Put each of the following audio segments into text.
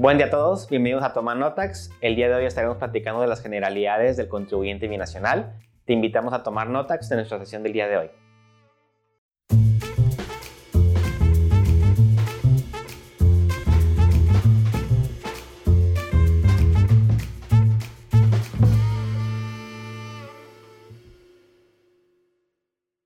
Buen día a todos, bienvenidos a Toma Notax. El día de hoy estaremos platicando de las generalidades del contribuyente binacional. Te invitamos a tomar Notax de nuestra sesión del día de hoy.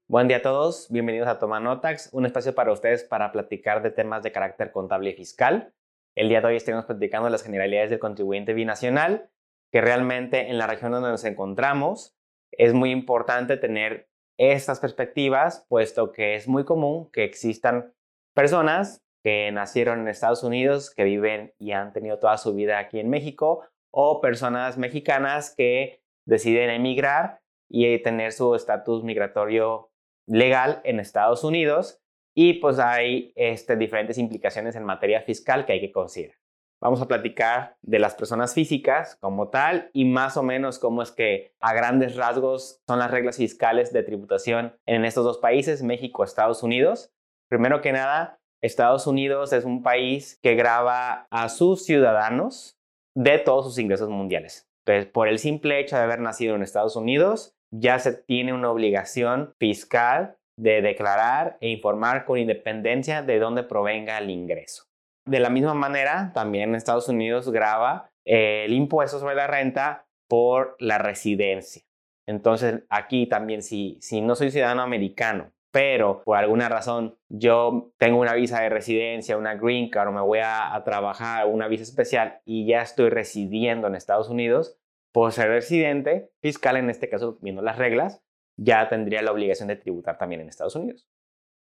Buen día a todos, bienvenidos a Toma Notax, un espacio para ustedes para platicar de temas de carácter contable y fiscal. El día de hoy estaremos platicando las generalidades del contribuyente binacional, que realmente en la región donde nos encontramos es muy importante tener estas perspectivas, puesto que es muy común que existan personas que nacieron en Estados Unidos, que viven y han tenido toda su vida aquí en México, o personas mexicanas que deciden emigrar y tener su estatus migratorio legal en Estados Unidos y pues hay este, diferentes implicaciones en materia fiscal que hay que considerar. Vamos a platicar de las personas físicas como tal y más o menos cómo es que a grandes rasgos son las reglas fiscales de tributación en estos dos países, México, Estados Unidos. Primero que nada, Estados Unidos es un país que graba a sus ciudadanos de todos sus ingresos mundiales. Entonces, por el simple hecho de haber nacido en Estados Unidos, ya se tiene una obligación fiscal de declarar e informar con independencia de dónde provenga el ingreso. De la misma manera, también Estados Unidos graba el impuesto sobre la renta por la residencia. Entonces, aquí también, si, si no soy ciudadano americano, pero por alguna razón yo tengo una visa de residencia, una green card o me voy a, a trabajar una visa especial y ya estoy residiendo en Estados Unidos, por ser residente fiscal, en este caso, viendo las reglas, ya tendría la obligación de tributar también en Estados Unidos.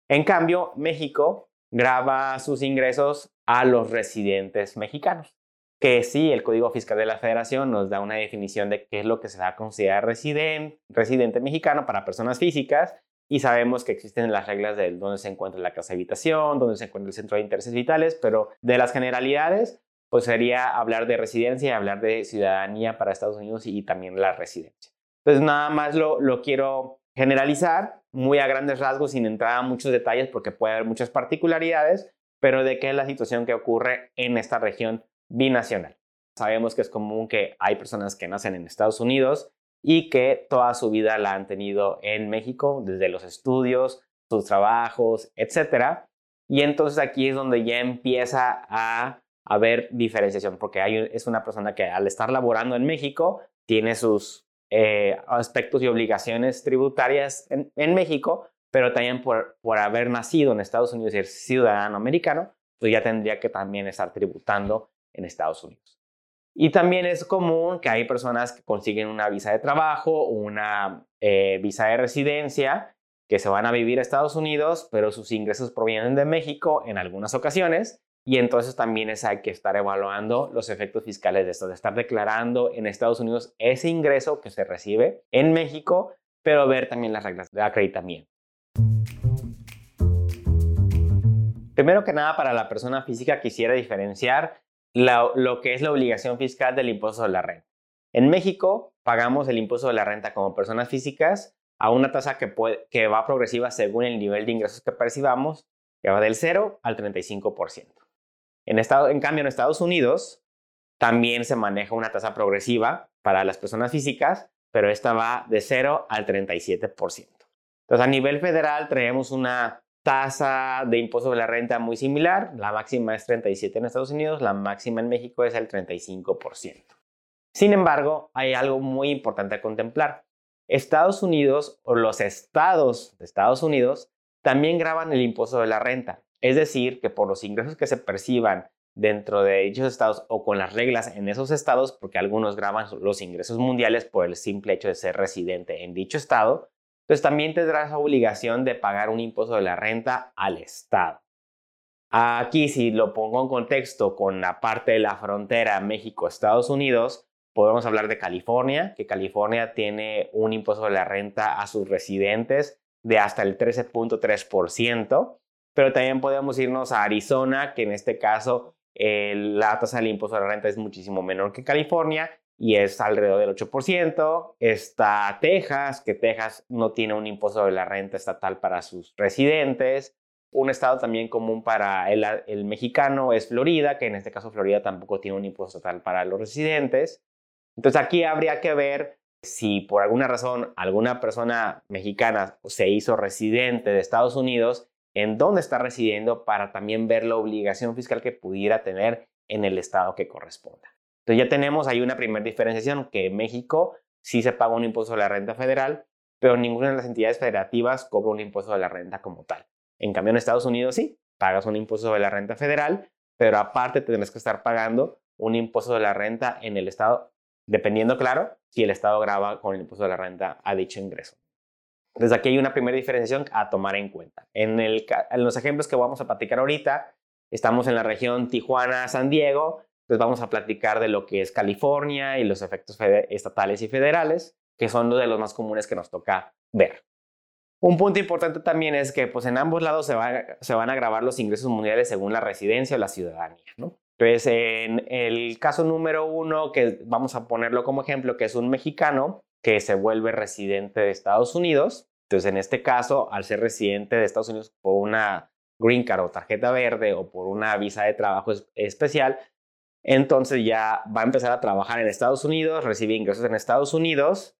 En cambio, México graba sus ingresos a los residentes mexicanos, que sí, el Código Fiscal de la Federación nos da una definición de qué es lo que se va a considerar residente, mexicano para personas físicas y sabemos que existen las reglas de dónde se encuentra la casa de habitación, dónde se encuentra el centro de intereses vitales, pero de las generalidades, pues sería hablar de residencia y hablar de ciudadanía para Estados Unidos y también la residencia. Entonces, nada más lo, quiero generalizar muy a grandes rasgos sin entrar a muchos detalles porque puede haber muchas particularidades, pero de qué es la situación que ocurre en esta región binacional. Sabemos que es común que hay personas que nacen en Estados Unidos y que toda su vida la han tenido en México, desde los estudios, sus trabajos, etc. Y entonces aquí es donde ya empieza a haber diferenciación, porque hay, es una persona que al estar laborando en México tiene sus eh, aspectos y obligaciones tributarias en, México, pero también por, por, haber nacido en Estados Unidos y ser ciudadano americano, pues ya tendría que también estar tributando en Estados Unidos. Y también es común que hay personas que consiguen una visa de trabajo o una eh, visa de residencia que se van a vivir a Estados Unidos, pero sus ingresos provienen de México en algunas ocasiones y entonces también es hay que estar evaluando los efectos fiscales de esto, de estar declarando en Estados Unidos ese ingreso que se recibe en México, pero ver también las reglas de acreditamiento. Primero que nada, para la persona física quisiera diferenciar lo que es la obligación fiscal del impuesto de la renta. En México pagamos el impuesto de la renta como personas físicas a una tasa que, que va progresiva según el nivel de ingresos que percibamos, que va del 0 al 35%. En, cambio, en Estados Unidos también se maneja una tasa progresiva para las personas físicas, pero esta va de 0 al 37%. Entonces, a nivel federal traemos una tasa de impuesto de la renta muy similar. La máxima es 37 en Estados Unidos, la máxima en México es el 35%. Sin embargo, hay algo muy importante a contemplar. Estados Unidos o los estados de Estados Unidos también graban el impuesto de la renta. Es decir, que por los ingresos que se perciban dentro de dichos estados o con las reglas en esos estados, porque algunos graban los ingresos mundiales por el simple hecho de ser residente en dicho estado, pues también tendrás la obligación de pagar un impuesto de la renta al estado. Aquí, si lo pongo en contexto con la parte de la frontera México-Estados Unidos, podemos hablar de California, que California tiene un impuesto de la renta a sus residentes de hasta el 13.3%, pero también podemos irnos a Arizona, que en este caso la tasa del impuesto de la renta es muchísimo menor que California y es alrededor del 8%. Está Texas, que Texas no tiene un impuesto de la renta estatal para sus residentes. un estado también común para el, el, mexicano es Florida, que en este caso Florida tampoco tiene un impuesto total para los residentes. Entonces aquí habría que ver si por alguna razón alguna persona mexicana se hizo residente de Estados Unidos, en dónde está residiendo para también ver la obligación fiscal que pudiera tener en el estado que corresponda. Entonces ya tenemos ahí una primera diferenciación, que en México sí se paga un impuesto de la renta federal, pero ninguna de las entidades federativas cobra un impuesto de la renta como tal. En cambio, en Estados Unidos sí, pagas un impuesto de la renta federal, pero aparte tendrás que estar pagando un impuesto de la renta en el estado, dependiendo, claro, si el estado graba con el impuesto de la renta a dicho ingreso. Desde aquí hay una primera diferenciación a tomar en cuenta. En, los ejemplos que vamos a platicar ahorita, estamos en la región Tijuana-San Diego, entonces vamos a platicar de lo que es California y los efectos estatales y federales, que son de los más comunes que nos toca ver. Un punto importante también es que pues, en ambos lados se, van a grabar los ingresos mundiales según la residencia o la ciudadanía. Entonces, en el caso número uno, que vamos a ponerlo como ejemplo, que es un mexicano, que se vuelve residente de Estados Unidos. Entonces, en este caso, al ser residente de Estados Unidos por una green card o tarjeta verde o por una visa de trabajo especial, entonces ya va a empezar a trabajar en Estados Unidos, recibe ingresos en Estados Unidos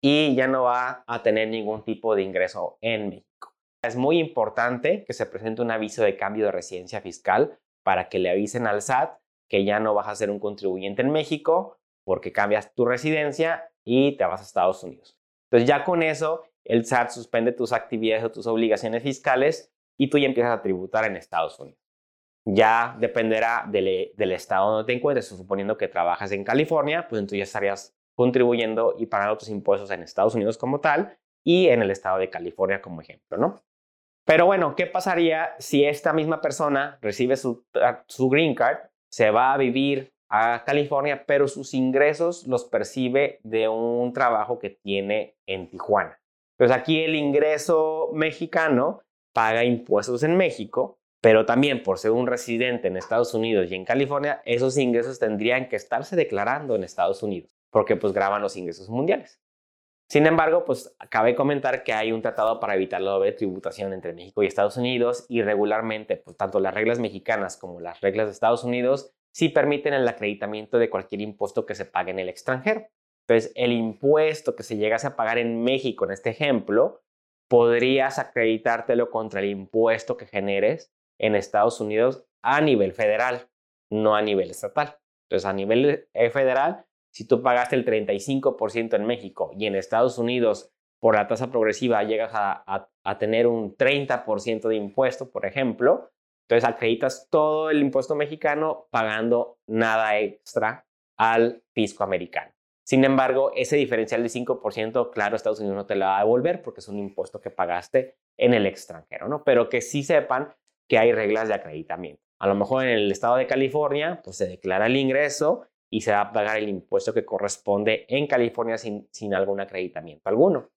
y ya no va a tener ningún tipo de ingreso en México. Es muy importante que se presente un aviso de cambio de residencia fiscal para que le avisen al SAT que ya no vas a ser un contribuyente en México porque cambias tu residencia y te vas a Estados Unidos. Entonces ya con eso el SAT suspende tus actividades o tus obligaciones fiscales y tú ya empiezas a tributar en Estados Unidos. Ya dependerá del, estado donde te encuentres, suponiendo que trabajas en California, pues entonces ya estarías contribuyendo y pagando tus impuestos en Estados Unidos como tal y en el estado de California como ejemplo, ¿no? Pero bueno, ¿qué pasaría si esta misma persona recibe su, su green card, se va a vivir a California, pero sus ingresos los percibe de un trabajo que tiene en Tijuana. Pues aquí el ingreso mexicano paga impuestos en México, pero también por ser un residente en Estados Unidos y en California, esos ingresos tendrían que estarse declarando en Estados Unidos, porque pues graban los ingresos mundiales. Sin embargo, pues cabe comentar que hay un tratado para evitar la doble tributación entre México y Estados Unidos y regularmente, pues tanto las reglas mexicanas como las reglas de Estados Unidos sí permiten el acreditamiento de cualquier impuesto que se pague en el extranjero. Entonces, el impuesto que se llegase a pagar en México, en este ejemplo, podrías acreditártelo contra el impuesto que generes en Estados Unidos a nivel federal, no a nivel estatal. Entonces, a nivel eh, federal, si tú pagaste el 35% en México y en Estados Unidos por la tasa progresiva llegas a, a tener un 30% de impuesto, por ejemplo, entonces acreditas todo el impuesto mexicano pagando nada extra al fisco americano. Sin embargo, ese diferencial de 5%, claro, Estados Unidos no te lo va a devolver porque es un impuesto que pagaste en el extranjero, ¿no? Pero que sí sepan que hay reglas de acreditamiento. A lo mejor en el estado de California, pues se declara el ingreso y se va a pagar el impuesto que corresponde en California sin, sin algún acreditamiento alguno.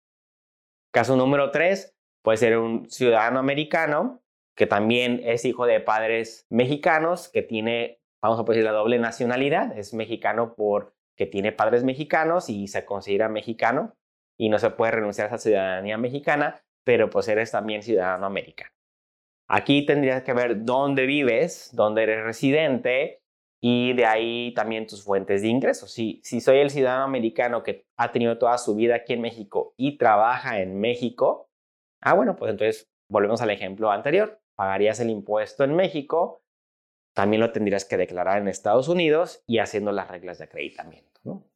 Caso número 3, puede ser un ciudadano americano que también es hijo de padres mexicanos, que tiene, vamos a decir, la doble nacionalidad, es mexicano porque tiene padres mexicanos y se considera mexicano y no se puede renunciar a esa ciudadanía mexicana, pero pues eres también ciudadano americano. Aquí tendrías que ver dónde vives, dónde eres residente y de ahí también tus fuentes de ingresos. Si, si soy el ciudadano americano que ha tenido toda su vida aquí en México y trabaja en México, ah, bueno, pues entonces volvemos al ejemplo anterior pagarías el impuesto en México, también lo tendrías que declarar en Estados Unidos y haciendo las reglas de acreditamiento.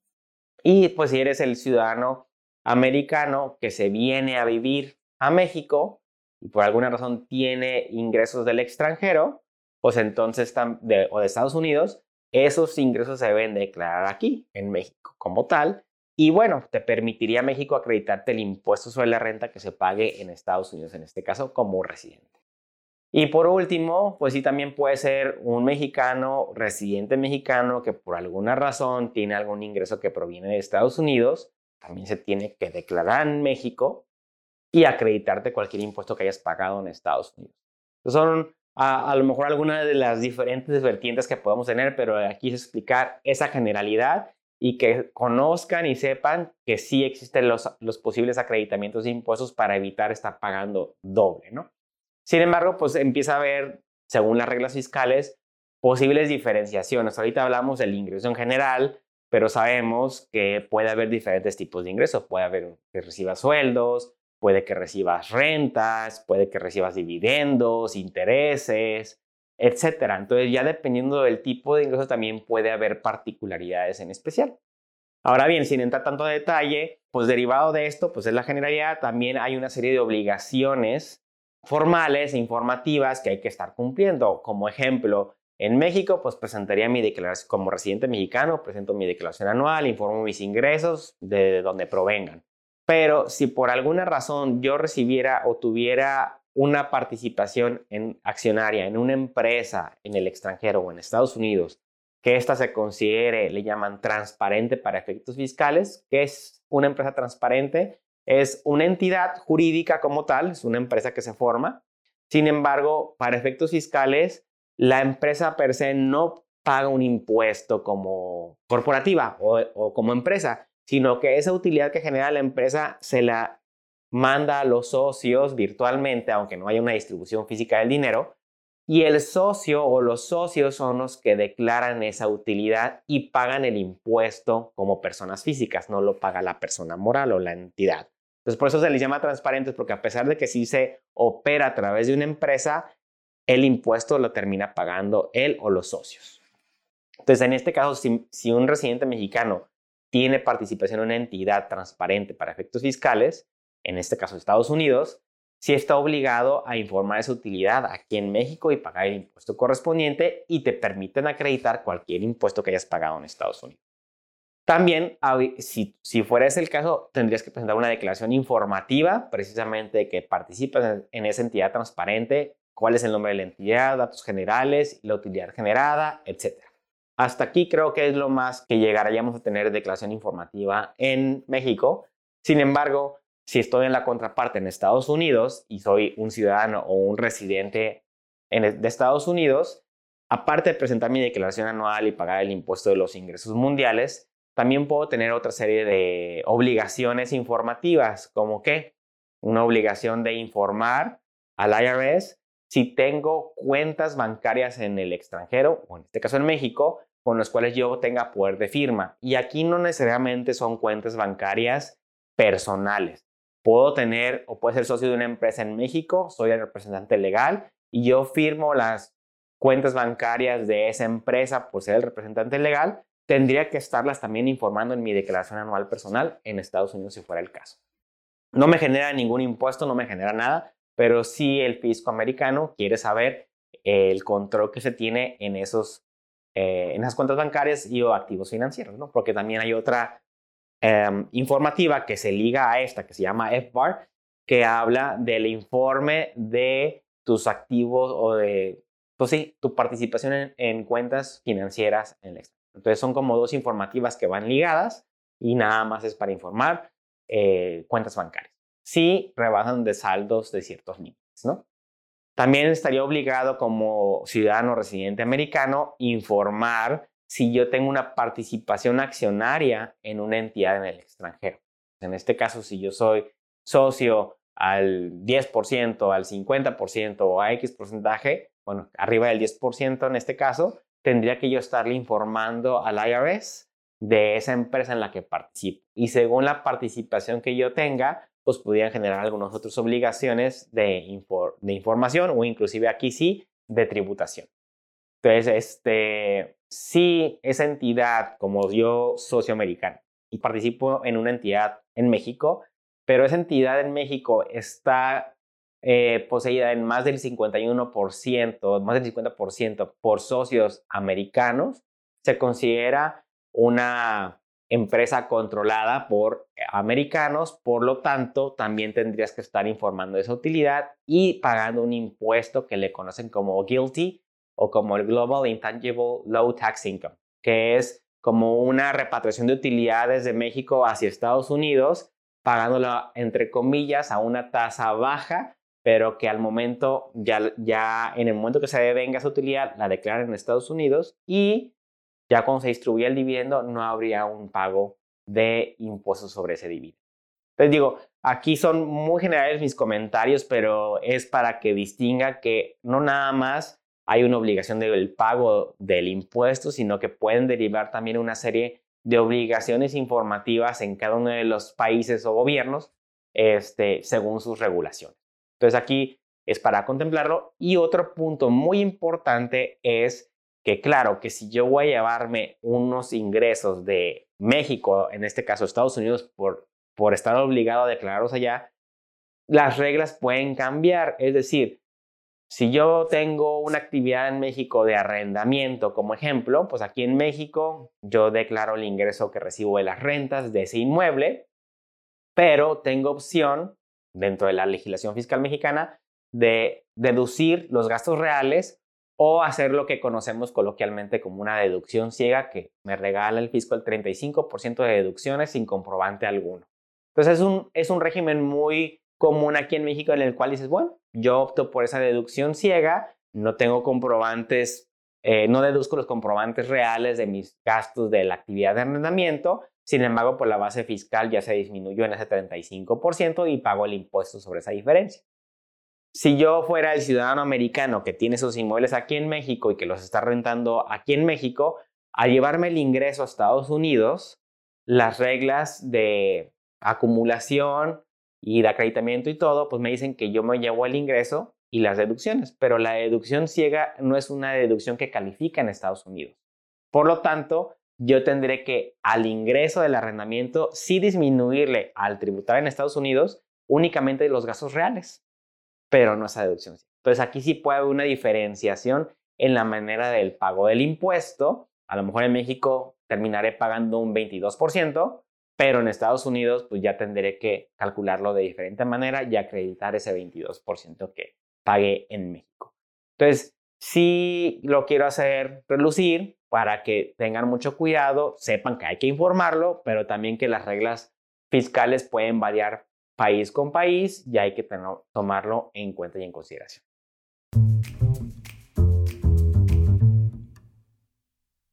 Y pues si eres el ciudadano americano que se viene a vivir a México y por alguna razón tiene ingresos del extranjero, pues entonces o de Estados Unidos, esos ingresos se deben declarar aquí, en México, como tal. Y bueno, te permitiría México acreditarte el impuesto sobre la renta que se pague en Estados Unidos, en este caso como residente. Y por último, pues sí, también puede ser un mexicano, residente mexicano, que por alguna razón tiene algún ingreso que proviene de Estados Unidos, también se tiene que declarar en México y acreditarte cualquier impuesto que hayas pagado en Estados Unidos. son a, lo mejor algunas de las diferentes vertientes que podemos tener, pero aquí es explicar esa generalidad y que conozcan y sepan que sí existen los, los posibles acreditamientos de impuestos para evitar estar pagando doble, ¿no? Sin embargo, pues empieza a haber, según las reglas fiscales, posibles diferenciaciones. Ahorita hablamos del ingreso en general, pero sabemos que puede haber diferentes tipos de ingresos. Puede haber que recibas sueldos, puede que recibas rentas, puede que recibas dividendos, intereses, etcétera. Entonces, ya dependiendo del tipo de ingreso, también puede haber particularidades en especial. Ahora bien, sin entrar tanto detalle, pues derivado de esto, pues es la generalidad, también hay una serie de obligaciones formales e informativas que hay que estar cumpliendo. Como ejemplo, en México, pues presentaría mi declaración como residente mexicano, presento mi declaración anual, informo mis ingresos de donde provengan. Pero si por alguna razón yo recibiera o tuviera una participación en accionaria en una empresa en el extranjero o en Estados Unidos, que ésta se considere, le llaman transparente para efectos fiscales, que es una empresa transparente, es una entidad jurídica como tal, es una empresa que se forma. Sin embargo, para efectos fiscales, la empresa per se no paga un impuesto como corporativa o, o como empresa, sino que esa utilidad que genera la empresa se la manda a los socios virtualmente, aunque no haya una distribución física del dinero, y el socio o los socios son los que declaran esa utilidad y pagan el impuesto como personas físicas, no lo paga la persona moral o la entidad. Entonces, por eso se les llama transparentes, porque a pesar de que sí se opera a través de una empresa, el impuesto lo termina pagando él o los socios. Entonces, en este caso, si, un residente mexicano tiene participación en una entidad transparente para efectos fiscales, en este caso Estados Unidos, si está obligado a informar esa utilidad aquí en México y pagar el impuesto correspondiente y te permiten acreditar cualquier impuesto que hayas pagado en Estados Unidos. También, si, si fuera ese el caso, tendrías que presentar una declaración informativa, precisamente de que participas en esa entidad transparente, cuál es el nombre de la entidad, datos generales, la utilidad generada, etc. Hasta aquí creo que es lo más que llegaríamos a tener declaración informativa en México. Sin embargo, si estoy en la contraparte en Estados Unidos y soy un ciudadano o un residente de Estados Unidos, aparte de presentar mi declaración anual y pagar el impuesto de los ingresos mundiales, también puedo tener otra serie de obligaciones informativas, como que una obligación de informar al IRS si tengo cuentas bancarias en el extranjero, o en este caso en México, con las cuales yo tenga poder de firma. Y aquí no necesariamente son cuentas bancarias personales. Puedo tener o puedo ser socio de una empresa en México, soy el representante legal y yo firmo las cuentas bancarias de esa empresa por ser el representante legal, tendría que estarlas también informando en mi declaración anual personal en Estados Unidos si fuera el caso. No me genera ningún impuesto, no me genera nada, pero sí el fisco americano quiere saber el control que se tiene en, esos, eh, en esas cuentas bancarias y o activos financieros, ¿no? porque también hay otra Em, informativa que se liga a esta, que se llama FBAR, que habla del informe de tus activos o de, pues sí, tu participación en, cuentas financieras en el extranjero. Entonces son como dos informativas que van ligadas y nada más es para informar eh, cuentas bancarias. Si rebasan de saldos de ciertos límites, ¿no? También estaría obligado como ciudadano residente americano informar si yo tengo una participación accionaria en una entidad en el extranjero. En este caso, si yo soy socio al 10%, al 50% o a X porcentaje, bueno, arriba del 10% en este caso, tendría que yo estarle informando al IRS de esa empresa en la que participo. Y según la participación que yo tenga, pues pudieran generar algunas otras obligaciones de, de información o inclusive aquí sí, de tributación. Entonces, este, si esa entidad, como yo socio americano, y participo en una entidad en México, pero esa entidad en México está eh, poseída en más del 51%, más del 50% por socios americanos, se considera una empresa controlada por americanos, por lo tanto, también tendrías que estar informando de esa utilidad y pagando un impuesto que le conocen como guilty o como el Global Intangible Low Tax Income, que es como una repatriación de utilidades de México hacia Estados Unidos, pagándolo entre comillas a una tasa baja, pero que al momento, ya, ya en el momento que se devenga esa utilidad, la declaran en Estados Unidos y ya cuando se distribuye el dividendo no habría un pago de impuestos sobre ese dividendo. Entonces digo, aquí son muy generales mis comentarios, pero es para que distinga que no nada más hay una obligación del pago del impuesto, sino que pueden derivar también una serie de obligaciones informativas en cada uno de los países o gobiernos este, según sus regulaciones. Entonces aquí es para contemplarlo. Y otro punto muy importante es que claro, que si yo voy a llevarme unos ingresos de México, en este caso Estados Unidos, por, por estar obligado a declararlos allá, las reglas pueden cambiar. Es decir, si yo tengo una actividad en México de arrendamiento, como ejemplo, pues aquí en México yo declaro el ingreso que recibo de las rentas de ese inmueble, pero tengo opción dentro de la legislación fiscal mexicana de deducir los gastos reales o hacer lo que conocemos coloquialmente como una deducción ciega que me regala el fisco el 35% de deducciones sin comprobante alguno. Entonces es un, es un régimen muy común aquí en México en el cual dices, bueno, yo opto por esa deducción ciega, no tengo comprobantes, eh, no deduzco los comprobantes reales de mis gastos de la actividad de arrendamiento, sin embargo, pues la base fiscal ya se disminuyó en ese 35% y pago el impuesto sobre esa diferencia. Si yo fuera el ciudadano americano que tiene sus inmuebles aquí en México y que los está rentando aquí en México, al llevarme el ingreso a Estados Unidos, las reglas de acumulación y de acreditamiento y todo, pues me dicen que yo me llevo el ingreso y las deducciones, pero la deducción ciega no es una deducción que califica en Estados Unidos. Por lo tanto, yo tendré que al ingreso del arrendamiento sí disminuirle al tributar en Estados Unidos únicamente los gastos reales, pero no esa deducción. Entonces aquí sí puede haber una diferenciación en la manera del pago del impuesto. A lo mejor en México terminaré pagando un 22%, pero en Estados Unidos pues ya tendré que calcularlo de diferente manera y acreditar ese 22% que pagué en México. Entonces, sí lo quiero hacer relucir para que tengan mucho cuidado, sepan que hay que informarlo, pero también que las reglas fiscales pueden variar país con país y hay que tomarlo en cuenta y en consideración.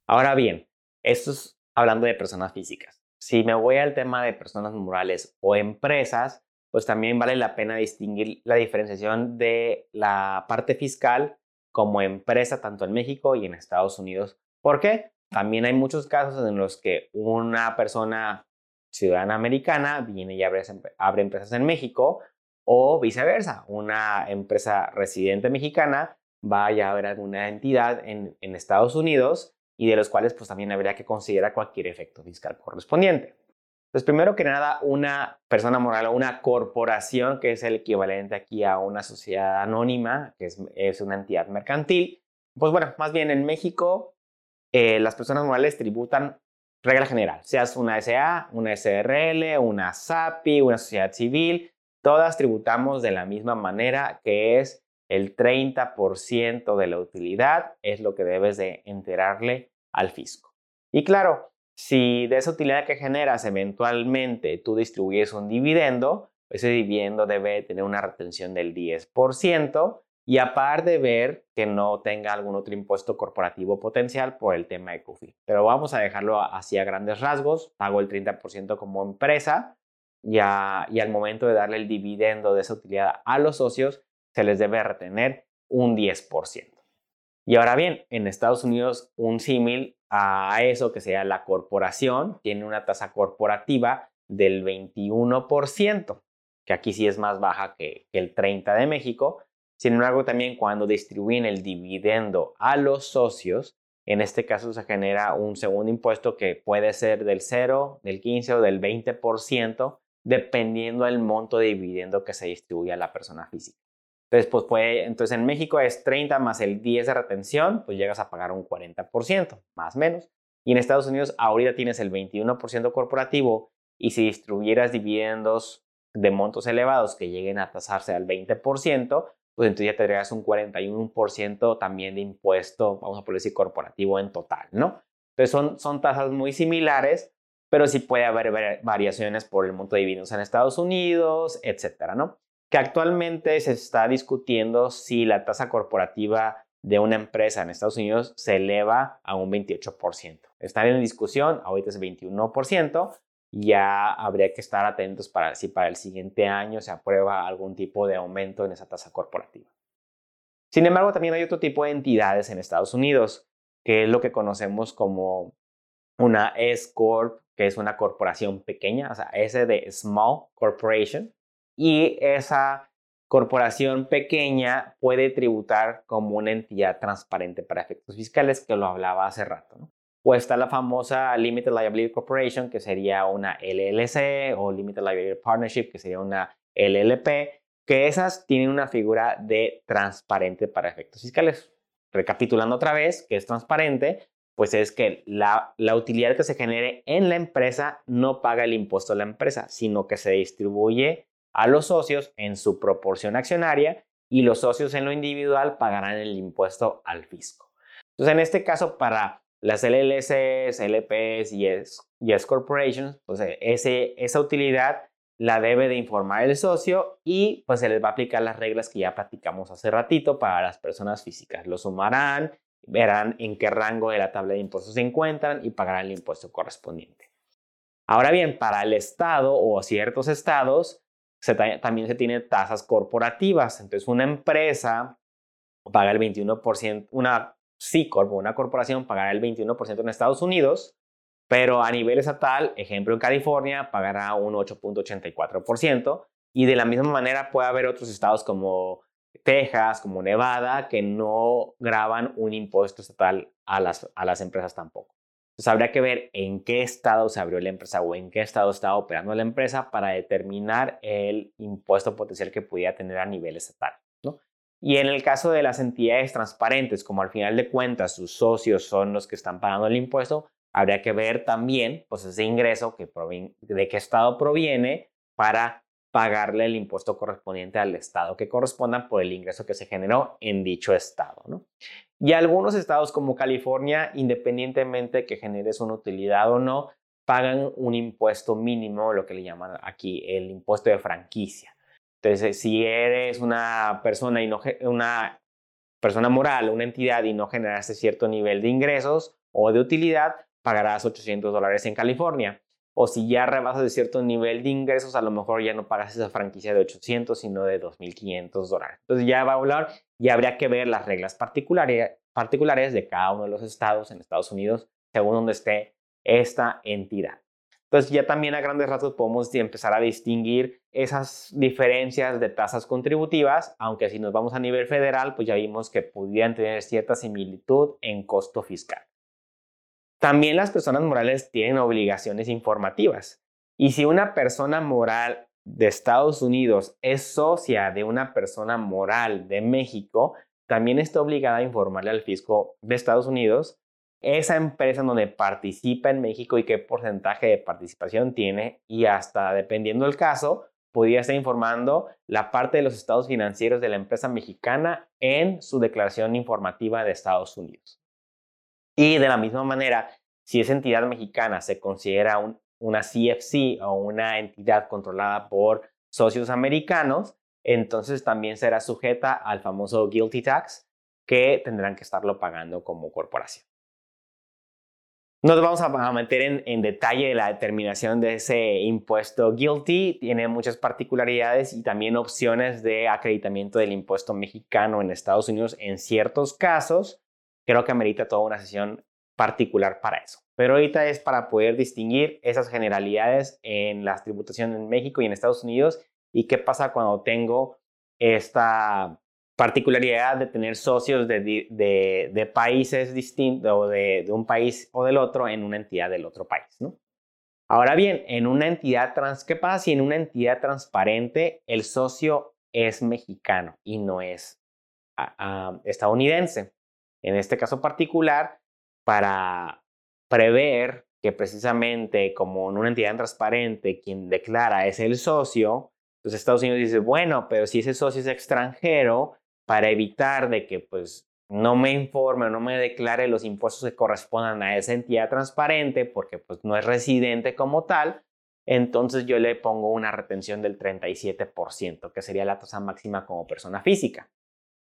Ahora bien, esto es hablando de personas físicas. Si me voy al tema de personas morales o empresas, pues también vale la pena distinguir la diferenciación de la parte fiscal como empresa tanto en México y en Estados Unidos. ¿Por qué? También hay muchos casos en los que una persona ciudadana americana viene y abre, empresas en México o viceversa, una empresa residente mexicana va a abrir alguna entidad en Estados Unidos y de los cuales pues también habría que considerar cualquier efecto fiscal correspondiente. Entonces, primero que nada, una persona moral o una corporación, que es el equivalente aquí a una sociedad anónima, que es, una entidad mercantil, pues bueno, más bien en México, eh, las personas morales tributan regla general, seas una SA, una SRL, una SAPI, una sociedad civil, todas tributamos de la misma manera, que es el 30% de la utilidad, es lo que debes de enterarle al fisco. Y claro, si de esa utilidad que generas eventualmente tú distribuyes un dividendo, ese dividendo debe tener una retención del 10% y aparte de ver que no tenga algún otro impuesto corporativo potencial por el tema de CUFI. Pero vamos a dejarlo así a grandes rasgos, pago el 30% como empresa y, y al momento de darle el dividendo de esa utilidad a los socios, se les debe retener un 10%. Y ahora bien, en Estados Unidos un símil a eso que sea la corporación tiene una tasa corporativa del 21%, que aquí sí es más baja que, el 30% de México. Sin embargo, también cuando distribuyen el dividendo a los socios, en este caso se genera un segundo impuesto que puede ser del 0, del 15 o del 20%, dependiendo del monto de dividendo que se distribuye a la persona física. Entonces, pues puede, entonces en México es 30 más el 10 de retención, pues llegas a pagar un 40%, más o menos. Y en Estados Unidos ahorita tienes el 21% corporativo y si distribuyeras dividendos de montos elevados que lleguen a tasarse al 20%, pues entonces ya tendrías un 41% también de impuesto, vamos a poner decir, corporativo en total, ¿no? Entonces son, son tasas muy similares, pero sí puede haber variaciones por el monto de dividendos en Estados Unidos, etcétera, ¿no? que actualmente se está discutiendo si la tasa corporativa de una empresa en Estados Unidos se eleva a un 28%. Está en discusión, ahorita es 21%, ya habría que estar atentos para si para el siguiente año se aprueba algún tipo de aumento en esa tasa corporativa. Sin embargo, también hay otro tipo de entidades en Estados Unidos, que es lo que conocemos como una S Corp, que es una corporación pequeña, o sea, S de Small Corporation, y esa corporación pequeña puede tributar como una entidad transparente para efectos fiscales, que lo hablaba hace rato. O está la famosa Limited Liability Corporation, que sería una LLC, o Limited Liability Partnership, que sería una LLP, que esas tienen una figura de transparente para efectos fiscales. Recapitulando otra vez, que es transparente, pues es que la, la, utilidad que se genere en la empresa no paga el impuesto a la empresa, sino que se distribuye a los socios en su proporción accionaria y los socios en lo individual pagarán el impuesto al fisco. Entonces, en este caso, para las LLCs, LPs y S, Corporations, pues esa utilidad la debe de informar el socio y pues se les va a aplicar las reglas que ya platicamos hace ratito para las personas físicas. Lo sumarán, verán en qué rango de la tabla de impuestos se encuentran y pagarán el impuesto correspondiente. Ahora bien, para el Estado o ciertos estados, también se tienen tasas corporativas. Entonces, una empresa paga el 21%, una C Corp, una corporación pagará el 21% en Estados Unidos, pero a nivel estatal, ejemplo en California, pagará un 8.84%, y de la misma manera puede haber otros estados como Texas, como Nevada, que no graban un impuesto estatal a las, a las empresas tampoco. Entonces habría que ver en qué estado se abrió la empresa o en qué estado está operando la empresa para determinar el impuesto potencial que pudiera tener a nivel estatal. Y en el caso de las entidades transparentes, como al final de cuentas sus socios son los que están pagando el impuesto, habría que ver también pues, ese ingreso que de qué estado proviene para pagarle el impuesto correspondiente al estado que corresponda por el ingreso que se generó en dicho estado. ¿no? Y algunos estados como California, independientemente de que generes una utilidad o no, pagan un impuesto mínimo, lo que le llaman aquí el impuesto de franquicia. Entonces, si eres una persona y no una persona moral, una entidad y no generaste cierto nivel de ingresos o de utilidad, pagarás 800 dólares en California o si ya rebasas de cierto nivel de ingresos, a lo mejor ya no pagas esa franquicia de 800, sino de 2.500 dólares. Entonces ya va a hablar y habría que ver las reglas particulares, particulares de cada uno de los estados en Estados Unidos, según donde esté esta entidad. Entonces ya también a grandes rasgos podemos empezar a distinguir esas diferencias de tasas contributivas, aunque si nos vamos a nivel federal, pues ya vimos que pudieran tener cierta similitud en costo fiscal. También las personas morales tienen obligaciones informativas. Y si una persona moral de Estados Unidos es socia de una persona moral de México, también está obligada a informarle al fisco de Estados Unidos esa empresa donde participa en México y qué porcentaje de participación tiene y hasta dependiendo del caso, podría estar informando la parte de los estados financieros de la empresa mexicana en su declaración informativa de Estados Unidos. Y de la misma manera, si esa entidad mexicana se considera una CFC o una entidad controlada por socios americanos, entonces también será sujeta al famoso guilty tax que tendrán que estarlo pagando como corporación. No nos vamos a meter en, en, detalle la determinación de ese impuesto guilty. Tiene muchas particularidades y también opciones de acreditamiento del impuesto mexicano en Estados Unidos en ciertos casos creo que amerita toda una sesión particular para eso. Pero ahorita es para poder distinguir esas generalidades en las tributaciones en México y en Estados Unidos y qué pasa cuando tengo esta particularidad de tener socios de, países distintos o de, un país o del otro en una entidad del otro país. Ahora bien, en una entidad trans, ¿qué pasa si en una entidad transparente el socio es mexicano y no es estadounidense? En este caso particular, para prever que precisamente como en una entidad transparente quien declara es el socio, entonces Estados Unidos dice, bueno, pero si ese socio es extranjero, para evitar de que pues no me informe o no me declare los impuestos que correspondan a esa entidad transparente porque pues no es residente como tal, entonces yo le pongo una retención del 37%, que sería la tasa máxima como persona física.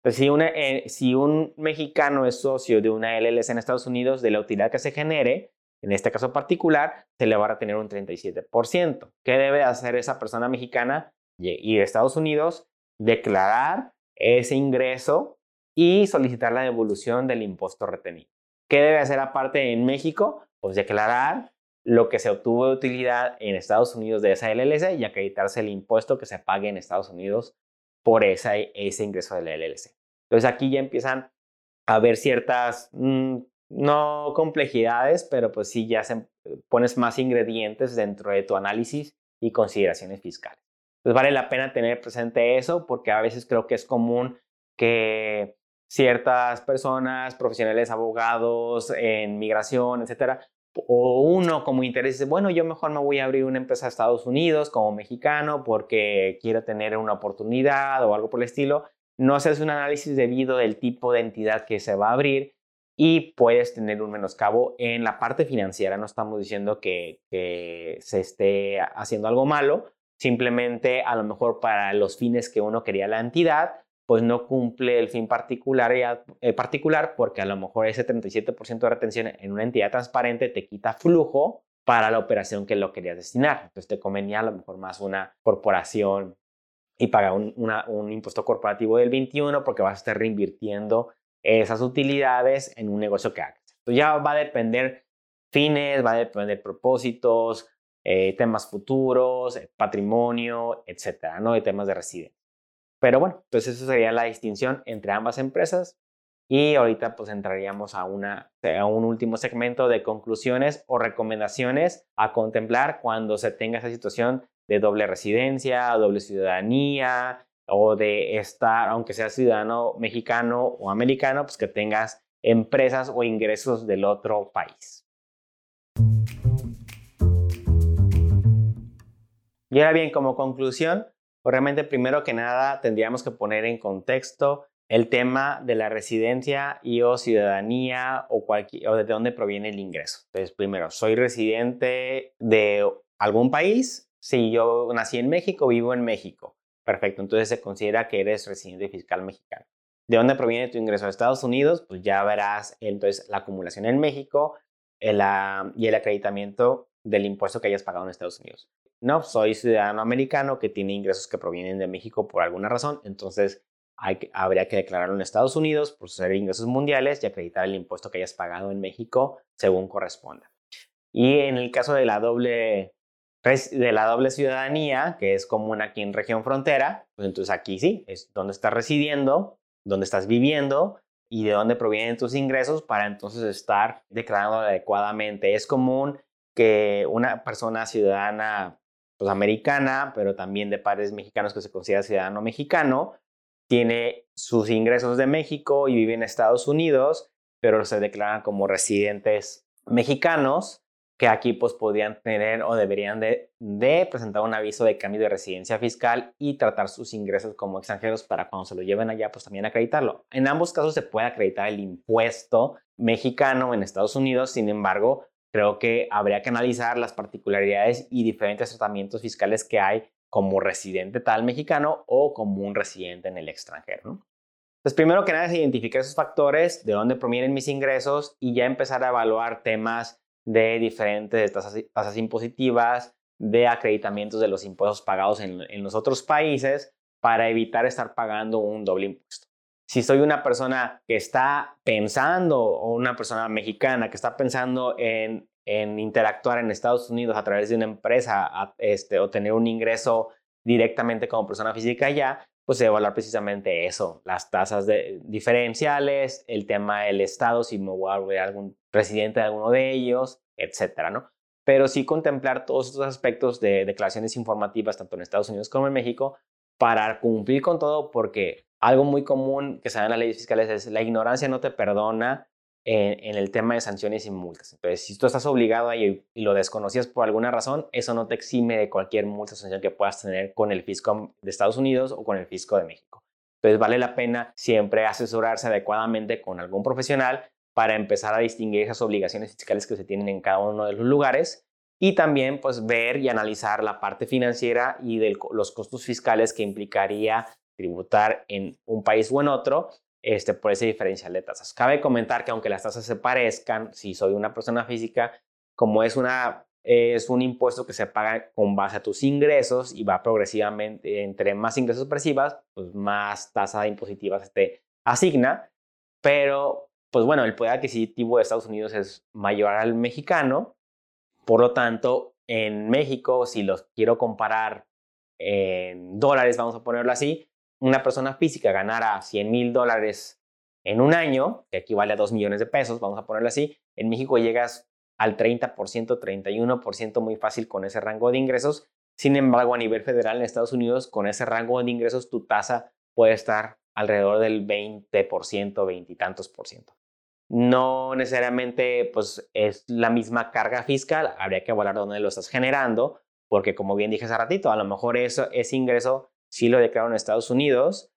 Pues, eh, si, un mexicano es socio de una LLC en Estados Unidos, de la utilidad que se genere, en este caso particular, se le va a retener un 37%. ¿Qué debe hacer esa persona mexicana? Ir a Estados Unidos, declarar ese ingreso y solicitar la devolución del impuesto retenido. ¿Qué debe hacer aparte en México? Pues declarar lo que se obtuvo de utilidad en Estados Unidos de esa LLC y acreditarse el impuesto que se pague en Estados Unidos por ese ingreso de la LLC. Entonces aquí ya empiezan a haber ciertas, mm, no complejidades, pero pues sí ya se, pones más ingredientes dentro de tu análisis y consideraciones fiscales. Entonces vale la pena tener presente eso porque a veces creo que es común que ciertas personas, profesionales, abogados en migración, etcétera, o uno como interés dice, bueno, yo mejor me voy a abrir una empresa a Estados Unidos como mexicano porque quiero tener una oportunidad o algo por el estilo. No haces un análisis debido del tipo de entidad que se va a abrir y puedes tener un menoscabo en la parte financiera. No estamos diciendo que se esté haciendo algo malo, simplemente a lo mejor para los fines que uno quería la entidad, pues no cumple el fin particular, eh, particular porque a lo mejor ese 37% de retención en una entidad transparente te quita flujo para la operación que lo querías destinar. Entonces te convenía a lo mejor más una corporación y pagar un, impuesto corporativo del 21 porque vas a estar reinvirtiendo esas utilidades en un negocio que hagas. Entonces ya va a depender fines, va a depender propósitos, eh, temas futuros, patrimonio, etcétera, ¿no? De temas de residencia. Pero bueno, entonces eso sería la distinción entre ambas empresas. Y ahorita pues entraríamos a, una, a un último segmento de conclusiones o recomendaciones a contemplar cuando se tenga esa situación de doble residencia, doble ciudadanía o de estar, aunque sea ciudadano mexicano o americano, pues que tengas empresas o ingresos del otro país. Y ahora bien, como conclusión, pues, realmente primero que nada tendríamos que poner en contexto el tema de la residencia y o ciudadanía o, cualquier, o de dónde proviene el ingreso. Entonces, primero, soy residente de algún país. Si yo nací en México, vivo en México. Perfecto, entonces se considera que eres residente fiscal mexicano. ¿De dónde proviene tu ingreso a Estados Unidos? Pues ya verás entonces la acumulación en México y el acreditamiento del impuesto que hayas pagado en Estados Unidos. No, soy ciudadano americano que tiene ingresos que provienen de México por alguna razón, entonces habría que declararlo en Estados Unidos por ser ingresos mundiales y acreditar el impuesto que hayas pagado en México según corresponda. Y en el caso de la doble, de la doble ciudadanía, que es común aquí en región frontera, pues entonces aquí sí, es donde estás residiendo, donde estás viviendo y de dónde provienen tus ingresos para entonces estar declarando adecuadamente. Es común que una persona ciudadana pues, americana, pero también de padres mexicanos que se considera ciudadano mexicano, tiene sus ingresos de México y vive en Estados Unidos, pero se declaran como residentes mexicanos que aquí pues podrían tener o deberían de, de, presentar un aviso de cambio de residencia fiscal y tratar sus ingresos como extranjeros para cuando se lo lleven allá pues también acreditarlo. En ambos casos se puede acreditar el impuesto mexicano en Estados Unidos, sin embargo creo que habría que analizar las particularidades y diferentes tratamientos fiscales que hay como residente tal mexicano o como un residente en el extranjero. Entonces, primero que nada es identificar esos factores, de dónde provienen mis ingresos y ya empezar a evaluar temas de diferentes tasas, impositivas, de acreditamientos de los impuestos pagados en los otros países para evitar estar pagando un doble impuesto si soy una persona que está pensando o una persona mexicana que está pensando en, interactuar en Estados Unidos a través de una empresa este, o tener un ingreso directamente como persona física allá, pues evaluar precisamente eso, las tasas de, diferenciales, el tema del Estado, si me voy a volver algún residente de alguno de ellos, etcétera, ¿no? Pero sí contemplar todos estos aspectos de declaraciones informativas, tanto en Estados Unidos como en México, para cumplir con todo, porque algo muy común que se da en las leyes fiscales es la ignorancia no te perdona en, el tema de sanciones y multas. Entonces, si tú estás obligado ahí y lo desconocías por alguna razón, eso no te exime de cualquier multa o sanción que puedas tener con el fisco de Estados Unidos o con el fisco de México. Entonces, vale la pena siempre asesorarse adecuadamente con algún profesional para empezar a distinguir esas obligaciones fiscales que se tienen en cada uno de los lugares y también pues ver y analizar la parte financiera y de los costos fiscales que implicaría tributar en un país o en otro este, por ese diferencial de tasas. Cabe comentar que aunque las tasas se parezcan, si soy una persona física, como es, una, es un impuesto que se paga con base a tus ingresos y va progresivamente, entre más ingresos percibas, pues más tasa impositiva se te asigna, pero pues bueno, el poder adquisitivo de Estados Unidos es mayor al mexicano, por lo tanto, en México, si los quiero comparar en dólares, vamos a ponerlo así, una persona física ganara 100 mil dólares en un año, que equivale a 2 millones de pesos, vamos a ponerlo así, en México llegas al 30%, 31% muy fácil con ese rango de ingresos. Sin embargo, a nivel federal en Estados Unidos, con ese rango de ingresos, tu tasa puede estar alrededor del 20%, 20 y tantos por ciento. No necesariamente pues, es la misma carga fiscal, habría que evaluar dónde lo estás generando, porque como bien dije hace ratito, a lo mejor eso, ese ingreso sí lo declaro en Estados Unidos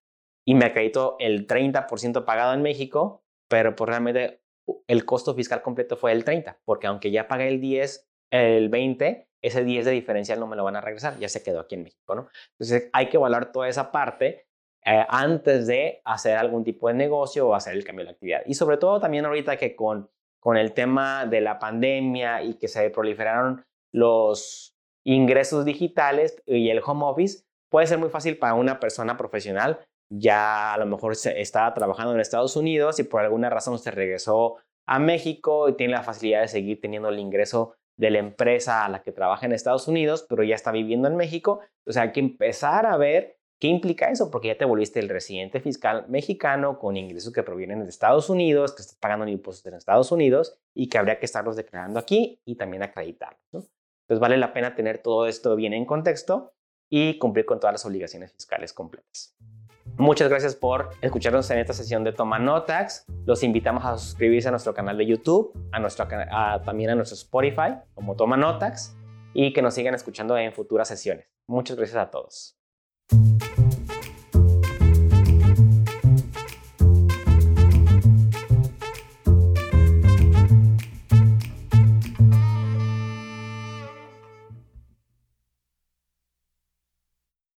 y me acredito el 30% pagado en México, pero pues realmente el costo fiscal completo fue el 30, porque aunque ya pagué el 10, el 20, ese 10 de diferencial no me lo van a regresar, ya se quedó aquí en México, ¿no? Entonces hay que evaluar toda esa parte eh, antes de hacer algún tipo de negocio o hacer el cambio de actividad. Y sobre todo también ahorita que con, con el tema de la pandemia y que se proliferaron los ingresos digitales y el home office, puede ser muy fácil para una persona profesional. Ya a lo mejor estaba trabajando en Estados Unidos y por alguna razón se regresó a México y tiene la facilidad de seguir teniendo el ingreso de la empresa a la que trabaja en Estados Unidos, pero ya está viviendo en México. Entonces hay que empezar a ver qué implica eso, porque ya te volviste el residente fiscal mexicano con ingresos que provienen de Estados Unidos, que estás pagando impuestos en Estados Unidos y que habría que estarlos declarando aquí y también acreditarlos. Entonces vale la pena tener todo esto bien en contexto y cumplir con todas las obligaciones fiscales completas. Muchas gracias por escucharnos en esta sesión de Toma Notax. Los invitamos a suscribirse a nuestro canal de YouTube, a nuestro, también a nuestro Spotify como Toma Notax y que nos sigan escuchando en futuras sesiones. Muchas gracias a todos.